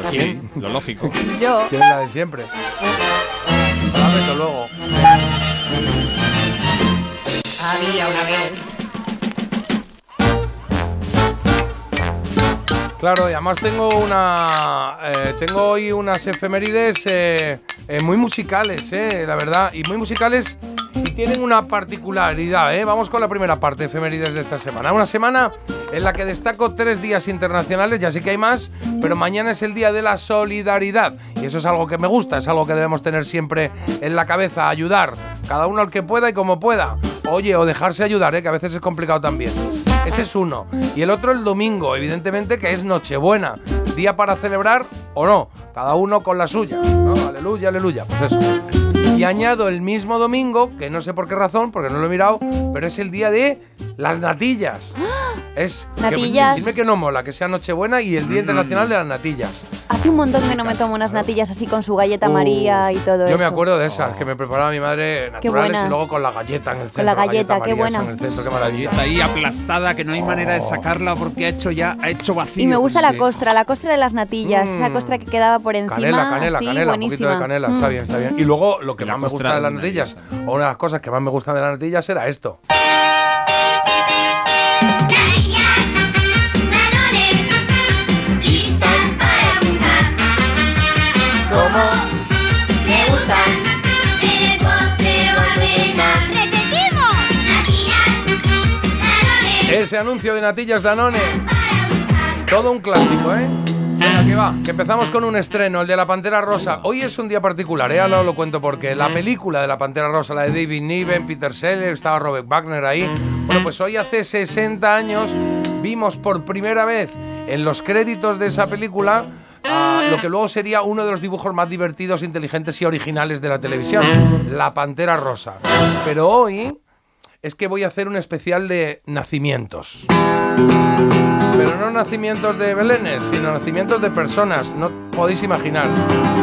Pues sí, lo lógico. Yo. ¿Quién es la de siempre? La meto luego. Había una vez. Claro, y además tengo una. eh, tengo hoy unas efemérides eh, eh, muy musicales, eh, la verdad. Y muy musicales tienen una particularidad, ¿eh? Vamos con la primera parte de efemérides de esta semana. Una semana en la que destaco tres días internacionales, ya sé que hay más, pero mañana es el Día de la Solidaridad. Y eso es algo que me gusta, es algo que debemos tener siempre en la cabeza, ayudar, cada uno al que pueda y como pueda. Oye, o dejarse ayudar, ¿eh? que a veces es complicado también. Ese es uno. Y el otro el domingo, evidentemente, que es Nochebuena. Día para celebrar o no. Cada uno con la suya. Aleluya, aleluya. Pues eso. Y añado el mismo domingo, que no sé por qué razón, porque no lo he mirado, pero es el día de las natillas. Es que- Natillas. dime que no mola, que sea Nochebuena y el Día Internacional de las Natillas. Hace un montón que no me tomo unas natillas así con su galleta María y todo eso. Yo me acuerdo de esas, que me preparaba mi madre naturales y luego con la galleta en el centro. la galleta, qué buena. En el centro, qué maravilla. Está ahí aplastada, que no hay manera de sacarla porque ha hecho ya, ha hecho vacío. Y me gusta la Sí. costra, la costra de las natillas, esa Mm. costra que quedaba por encima. Canela, canela, así, canela, un poquito de canela, está Mm. bien, está bien. Y luego lo que la más me gusta de las natillas, o una de las cosas que más me gustan de las natillas era esto. Ese anuncio de natillas Danone. Todo un clásico, ¿eh? Venga, que va, que empezamos con un estreno, el de La Pantera Rosa. Hoy es un día particular, ¿eh? Ahora lo cuento porque la película de La Pantera Rosa, la de David Niven, Peter Sellers, estaba Robert Wagner ahí. Bueno, pues hoy hace 60 años vimos por primera vez en los créditos de esa película a lo que luego sería uno de los dibujos más divertidos, inteligentes y originales de la televisión, La Pantera Rosa. Pero hoy es que voy a hacer un especial de nacimientos. Pero no nacimientos de belenes, sino nacimientos de personas, no podéis imaginar.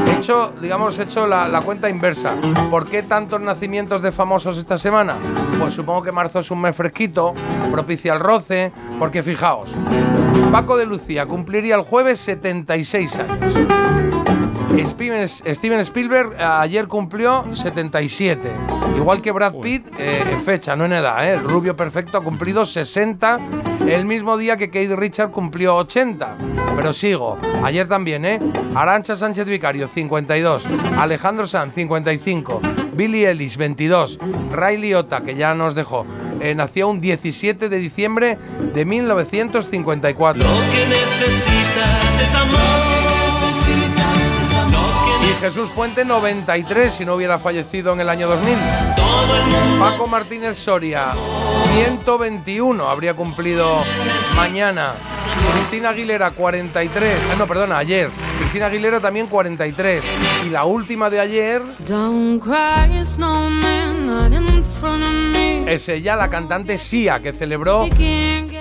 He hecho, digamos, he hecho la, la cuenta inversa. ¿Por qué tantos nacimientos de famosos esta semana? Pues supongo que marzo es un mes fresquito, propicia el roce, porque fijaos, Paco de Lucía cumpliría el jueves 76 años. Steven, Steven Spielberg eh, ayer cumplió 77. Igual que Brad Pitt eh, en fecha, no en edad. ¿eh? El rubio perfecto ha cumplido 60 el mismo día que Kate Richard cumplió 80. Pero sigo. Ayer también, ¿eh? Arancha Sánchez Vicario, 52. Alejandro Sanz, 55. Billy Ellis, 22. Ray Liotta, que ya nos dejó, eh, nació un 17 de diciembre de 1954. que necesitas es amor. Jesús Puente 93 si no hubiera fallecido en el año 2000. Paco Martínez Soria 121 habría cumplido mañana. Cristina Aguilera 43. Ah, no, perdona, ayer. Cristina Aguilera también 43. Y la última de ayer es ella, la cantante Sia, que celebró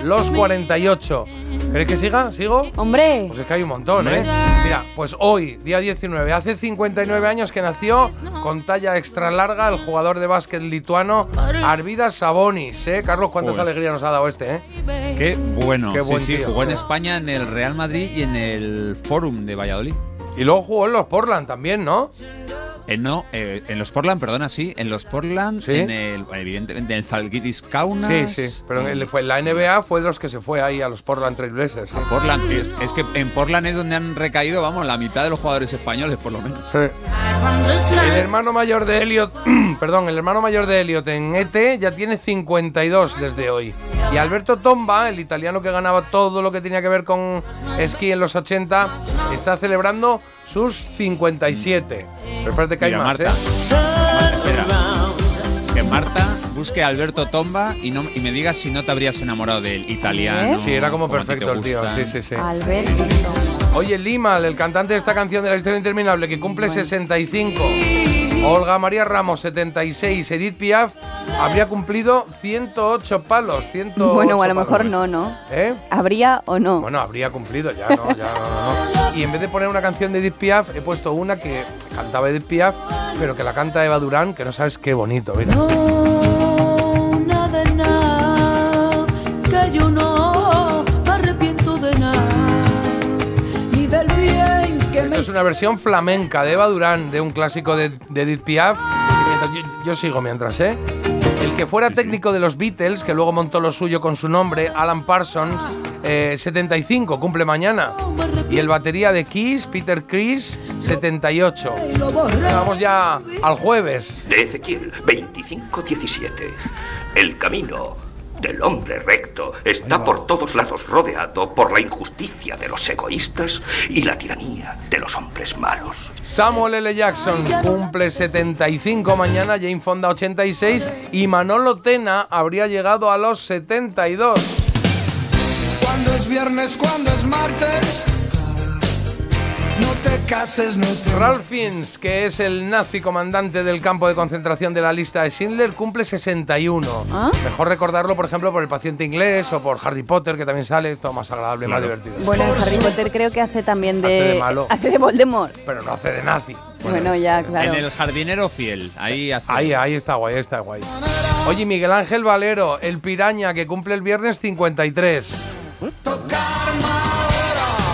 los me. 48. ¿Queréis que siga? ¿Sigo? Hombre, Pues es que hay un montón, ¿eh? Mira, pues hoy, día 19, hace 59 años que nació con talla extra larga el jugador de básquet lituano Arvidas Sabonis, ¿eh? Carlos, cuántas Joder. alegrías nos ha dado este, ¿eh? Qué bueno. Qué buen sí, sí, tío. jugó en España en el Real Madrid y en el Fórum de Valladolid. Y luego jugó en los Portland también, ¿no? Eh, no, eh, en los Portland, perdona, sí, en los Portland, ¿Sí? en el, evidentemente, en el Zalgiris Kaunas. Sí, sí. Pero en, el- fue, la NBA fue de los que se fue ahí a los Portland Trail Blazers. ¿eh? Portland, es, es que en Portland es donde han recaído, vamos, la mitad de los jugadores españoles, por lo menos. Sí. El hermano mayor de Elliot, perdón, el hermano mayor de Elliot en ET ya tiene 52 desde hoy. Y Alberto Tomba, el italiano que ganaba todo lo que tenía que ver con esquí en los 80, está celebrando sus 57. Pero espérate que hay Mira, más, Marta. ¿eh? Espera. Que Marta busque a Alberto Tomba y, no, y me diga si no te habrías enamorado del italiano. ¿Eh? Sí, era como te perfecto el tío. Sí, sí, sí. Alberto. Oye, Limal, el cantante de esta canción de la historia interminable, que cumple 65. Olga María Ramos, 76. Edith Piaf habría cumplido 108 palos. 108 Bueno, a lo palos. mejor no, ¿no? ¿Eh? ¿Habría o no? Bueno, habría cumplido ya, ¿no? Ya, no, no, no. Y en vez de poner una canción de Edith Piaf, he puesto una que cantaba Edith Piaf, pero que la canta Eva Durán, que no sabes qué bonito, mira. No, una versión flamenca de Eva Durán, de un clásico de, de Edith Piaf. Yo, yo sigo mientras, ¿eh? El que fuera técnico de los Beatles, que luego montó lo suyo con su nombre, Alan Parsons, eh, 75, cumple mañana. Y el batería de Kiss, Peter Chris, 78. lo borré. Vamos ya al jueves. de Ezequiel 25:17. El camino del hombre recto está por todos lados rodeado por la injusticia de los egoístas y la tiranía de los hombres malos. Samuel L. Jackson cumple 75 mañana, Jane Fonda 86 y Manolo Tena habría llegado a los 72. Cuando es viernes, cuando es martes. No te cases, no te. Ralph Fiennes, que es el nazi comandante del campo de concentración de la lista de Schindler, cumple 61. ¿Ah? Mejor recordarlo, por ejemplo, por el paciente inglés o por Harry Potter, que también sale, es todo más agradable, más divertido. Bueno, en Harry Potter creo que hace también de. Hace de malo. hace de Voldemort. Pero no hace de nazi. Bueno, ya, claro. En el jardinero fiel. Ahí hace- Ahí, ahí está guay, ahí está guay. Oye, Miguel Ángel Valero, el piraña, que cumple el viernes 53.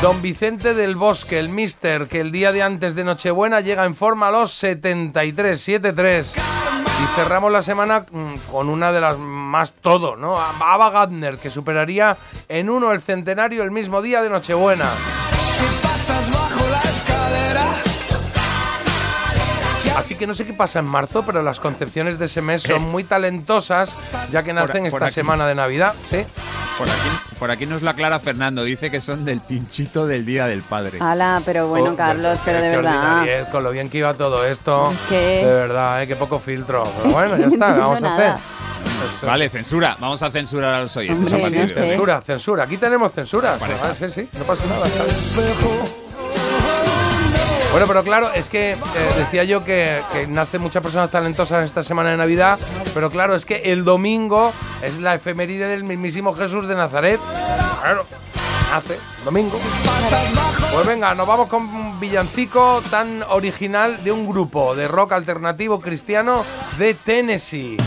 Don Vicente del Bosque, el mister, que el día de antes de Nochebuena llega en forma a los 73, 73. Y cerramos la semana mm, con una de las más todo, ¿no? Ava Gardner, que superaría en uno el centenario el mismo día de Nochebuena. Si pasas bajo la escalera. Así que no sé qué pasa en marzo, pero las concepciones de ese mes son muy talentosas, ya que nacen por esta aquí. semana de Navidad. ¿sí? Por aquí, por aquí nos lo aclara Fernando. Dice que son del pinchito del Día del Padre. Ala, pero bueno, Oh, Carlos, pero de qué verdad. ordinariez, con lo bien que iba todo esto. Es que- De verdad, ¿eh? qué poco filtro. Pero bueno, ya está, no ¿qué vamos a entiendo hacer? Vale, censura. Vamos a censurar a los oyentes. Hombre, a partir no de sé. hoy. Censura, censura. Aquí tenemos censura. Ah, sí, sí, no pasa nada. ¿sabes? Bueno, pero claro, es que eh, decía yo que, que nace muchas personas talentosas esta semana de Navidad, pero claro, es que el domingo es la efeméride del mismísimo Jesús de Nazaret. Claro, nace domingo. Pues venga, nos vamos con un villancico tan original de un grupo de rock alternativo cristiano de Tennessee.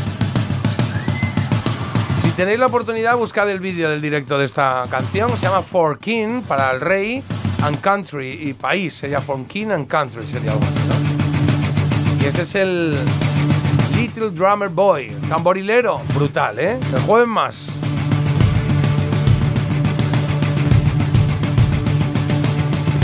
Si tenéis la oportunidad, buscad el vídeo del directo de esta canción. Se llama For King, para el rey, and country, y país. Sería For King and country, sería algo así, ¿no? Y este es el Little Drummer Boy, tamborilero. Brutal, ¿eh? El jueves más.